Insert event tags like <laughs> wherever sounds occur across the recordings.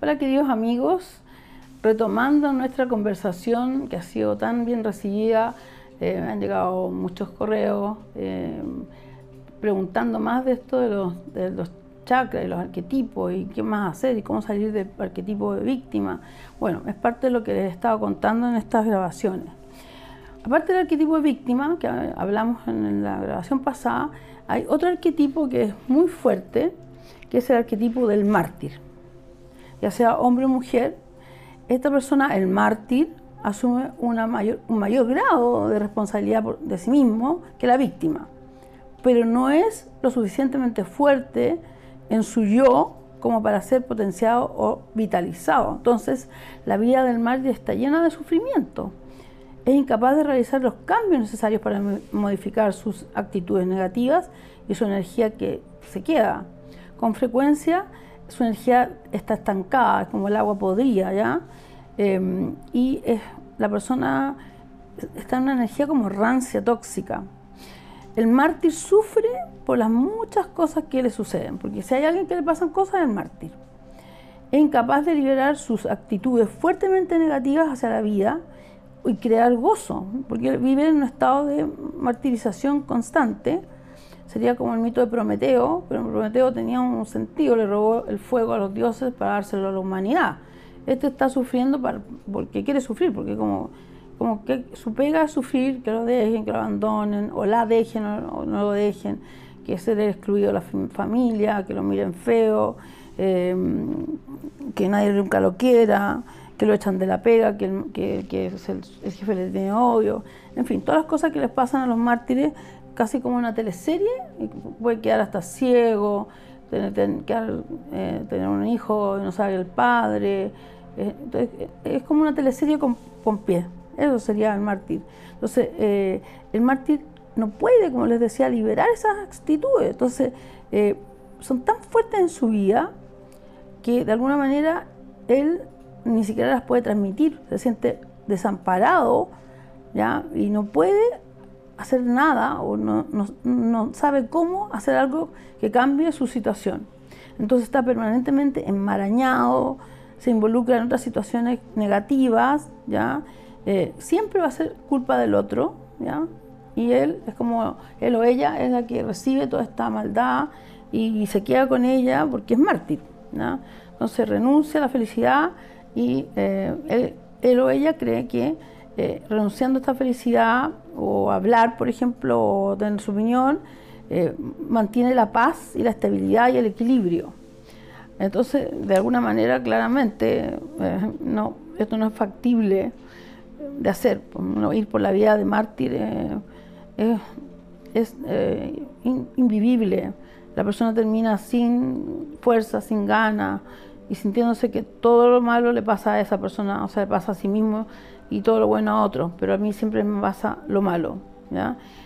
Hola queridos amigos, retomando nuestra conversación que ha sido tan bien recibida, eh, me han llegado muchos correos eh, preguntando más de esto de los, de los chakras y los arquetipos y qué más hacer y cómo salir del arquetipo de víctima. Bueno, es parte de lo que les he estado contando en estas grabaciones. Aparte del arquetipo de víctima, que hablamos en la grabación pasada, hay otro arquetipo que es muy fuerte, que es el arquetipo del mártir ya sea hombre o mujer, esta persona, el mártir, asume mayor, un mayor grado de responsabilidad de sí mismo que la víctima, pero no es lo suficientemente fuerte en su yo como para ser potenciado o vitalizado. Entonces, la vida del mártir está llena de sufrimiento. Es incapaz de realizar los cambios necesarios para modificar sus actitudes negativas y su energía que se queda. Con frecuencia, su energía está estancada, es como el agua podría, ¿ya? Em, y es, la persona está en una energía como rancia, tóxica. El mártir sufre por las muchas cosas que le suceden, porque si hay alguien que le pasan cosas, el mártir. Es incapaz de liberar sus actitudes fuertemente negativas hacia la vida y crear gozo, porque vive en un estado de martirización constante sería como el mito de Prometeo, pero Prometeo tenía un sentido, le robó el fuego a los dioses para dárselo a la humanidad. Este está sufriendo porque quiere sufrir, porque como, como que su pega es sufrir, que lo dejen, que lo abandonen, o la dejen o no lo dejen, que ser excluido de la familia, que lo miren feo, em, que nadie nunca lo quiera, que lo echan de la pega, que, el, el jefe le tiene odio, en fin, todas las cosas que les pasan a los mártires casi como una teleserie, puede quedar hasta ciego, tener, eh, tener, un hijo y no sabe el padre. Eh, entonces, eh, es como una teleserie con, con pie. Eso sería el mártir. Entonces, el mártir no puede, como les decía, liberar esas actitudes. Entonces, son tan fuertes en su vida que de alguna manera él ni siquiera las puede transmitir. Se siente desamparado ¿ya? y no puede hacer nada o no, sabe cómo hacer algo que cambie su situación. Entonces está permanentemente enmarañado, se involucra en otras situaciones negativas, ¿ya? Eh, siempre va a ser culpa del otro, ¿ya? Y él es como, él o ella es la que recibe toda esta maldad y, se queda con ella porque es mártir, ¿ya? Entonces renuncia a la felicidad y eh, él o ella cree que eh, renunciando a esta felicidad o hablar, por ejemplo, o tener su opinión, eh, mantiene la paz y la estabilidad y el equilibrio. Entonces, de alguna manera, claramente, eh, no, esto no es factible de hacer. No, ir por la vida de mártir es invivible. La persona termina sin fuerza, sin ganas y sintiéndose que todo lo malo le pasa a esa persona, o sea, le pasa a sí mismo y todo lo bueno a otro, pero a mí siempre me pasa lo malo.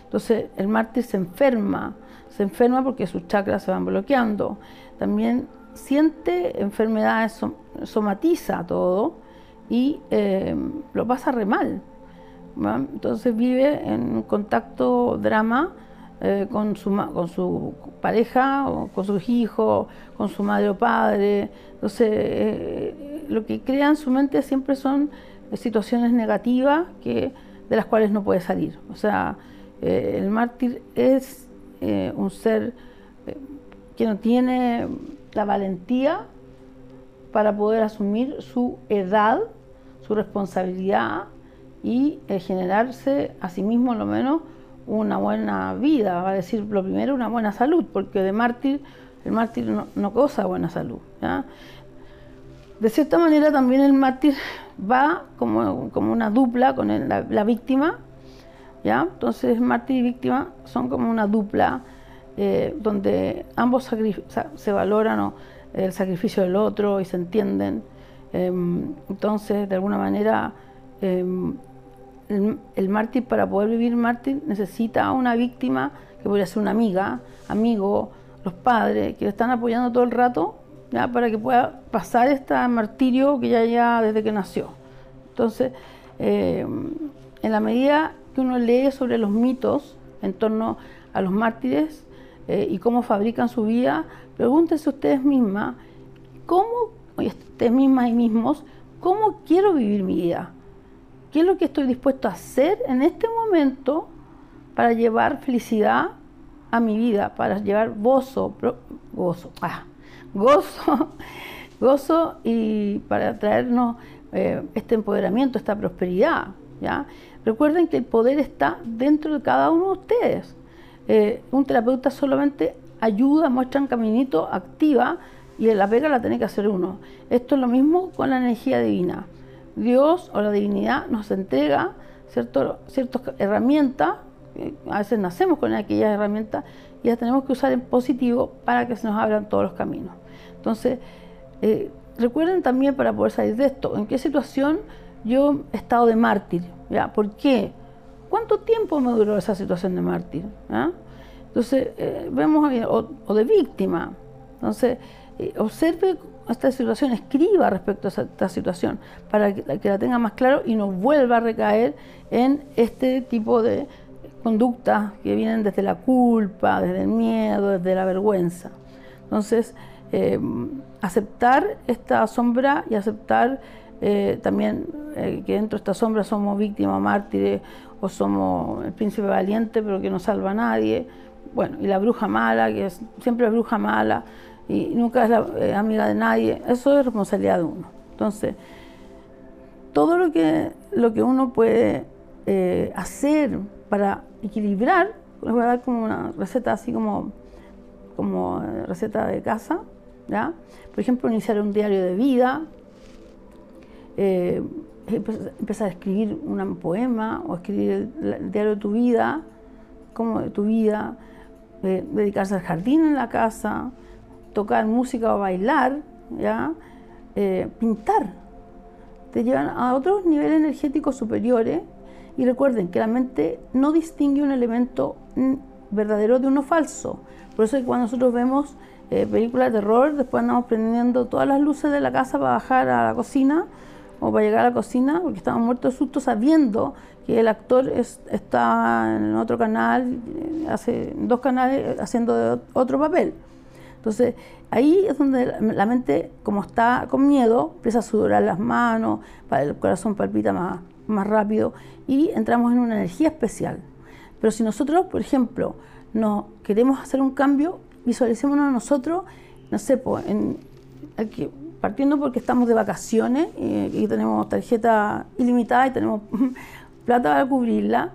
Entonces el mártir se enferma, se enferma porque sus chakras se van bloqueando. También siente enfermedades, somatiza todo y eh, lo pasa re mal. Entonces vive en un contacto drama eh, con, su, con su pareja, o con sus hijos, con su madre o padre. Entonces eh, lo que crea en su mente siempre son situaciones negativas que, de las cuales no puede salir. O sea, eh, el mártir es eh, un ser eh, que no tiene la valentía para poder asumir su edad, su responsabilidad y generarse a sí mismo lo menos una buena vida, va a decir lo primero una buena salud, porque de mártir el mártir no, no buena salud. De cierta manera también el mártir va como, como una dupla con la, víctima, ¿ya? Entonces mártir y víctima son como una dupla eh, donde ambos se valoran el sacrificio del otro y se entienden. Em, entonces, de alguna manera, em, el, el, mártir para poder vivir mártir necesita una víctima que podría ser una amiga, amigo, los padres, que le están apoyando todo el rato para que pueda pasar este martirio que ya lleva desde que nació. Entonces, eh, en la medida que uno lee sobre los mitos en torno a los mártires eh, y cómo fabrican su vida, pregúntense ustedes mismas, ¿cómo, ustedes mismas y mismos cómo quiero vivir mi vida. ¿Qué es lo que estoy dispuesto a hacer en este momento para llevar felicidad a mi vida, para llevar gozo, gozo, ah, gozo, <laughs> gozo y para traernos eh, este empoderamiento, esta prosperidad. ¿ya? Recuerden que el poder está dentro de cada uno de ustedes. Eh, un terapeuta solamente ayuda, muestra un caminito, activa y la pega la tiene que hacer uno. Esto es lo mismo con la energía divina. Dios o la divinidad nos entrega ciertas herramientas, eh, a veces nacemos con aquellas herramientas y las tenemos que usar en positivo para que se nos abran todos los caminos. Entonces, eh, recuerden también para poder salir de esto, en qué situación yo he estado de mártir, ¿ya? ¿Por qué? ¿Cuánto tiempo me duró esa situación de mártir? ¿Ah? Entonces, eh, vemos, o, o, de víctima. Entonces, eh, observe esta situación, escriba respecto a esta situación para que, la tenga más claro y no vuelva a recaer en este tipo de conductas que vienen desde la culpa, desde el miedo, desde la vergüenza. Entonces, eh, aceptar esta sombra y aceptar eh, también eh, que dentro de esta sombra somos víctimas, mártires, o somos el príncipe valiente pero que no salva a nadie. Bueno, y la bruja mala, que es, siempre es bruja mala y nunca es la, amiga de nadie, eso es responsabilidad de uno. Entonces, todo lo que, lo que uno puede hacer para equilibrar, les voy a dar como una receta así como, como receta de casa, por ejemplo, iniciar un diario de vida, eh, empezar a escribir un poema o escribir el, diario de tu vida, como de tu vida, eh, dedicarse al jardín en la casa, tocar música o bailar, ¿ya? Eh, pintar. Te llevan a otros niveles energéticos superiores y recuerden que la mente no distingue un elemento verdadero de uno falso. Por eso es que cuando nosotros vemos eh, películas de terror, después andamos prendiendo todas las luces de la casa para bajar a la cocina o para llegar a la cocina, porque estamos muertos de susto sabiendo que el actor está en otro canal, eh, hace dos canales haciendo otro papel. Entonces, ahí es donde la mente, como está con miedo, empieza a sudorar las manos, el corazón palpita más, más rápido y entramos en una energía especial. Pero si nosotros, por ejemplo, no queremos hacer un cambio, visualicémonos nosotros, no sé, pues, en, aquí, partiendo porque estamos de vacaciones y, tenemos tarjeta ilimitada y tenemos <laughs> plata para cubrirla,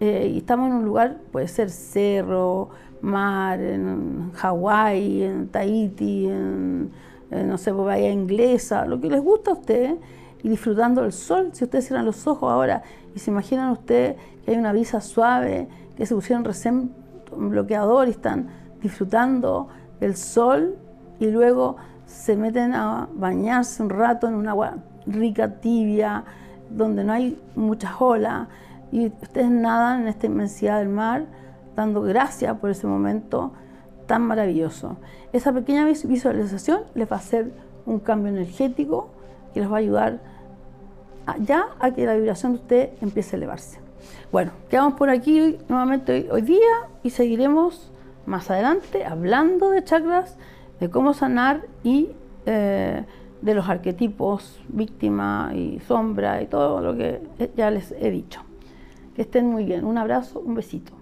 eh, y estamos en un lugar, puede ser cerro, mar, en Hawái, en Tahiti, en, no sé, bahía inglesa, lo que les gusta a ustedes, y disfrutando del sol. Si ustedes cierran los ojos ahora y se imaginan ustedes que hay una brisa suave, que se pusieron recién bloqueador y están disfrutando del sol y luego se meten a bañarse un rato en un agua rica, tibia, donde no hay muchas olas y ustedes nadan en esta inmensidad del mar dando gracias por ese momento tan maravilloso. Esa pequeña visualización les va a hacer un cambio energético que les va a ayudar ya a que la vibración de usted empiece a elevarse. Bueno, quedamos por aquí nuevamente hoy día y seguiremos más adelante hablando de chakras, de cómo sanar y eh, de los arquetipos, víctima y sombra y todo lo que ya les he dicho. Que estén muy bien. Un abrazo, un besito.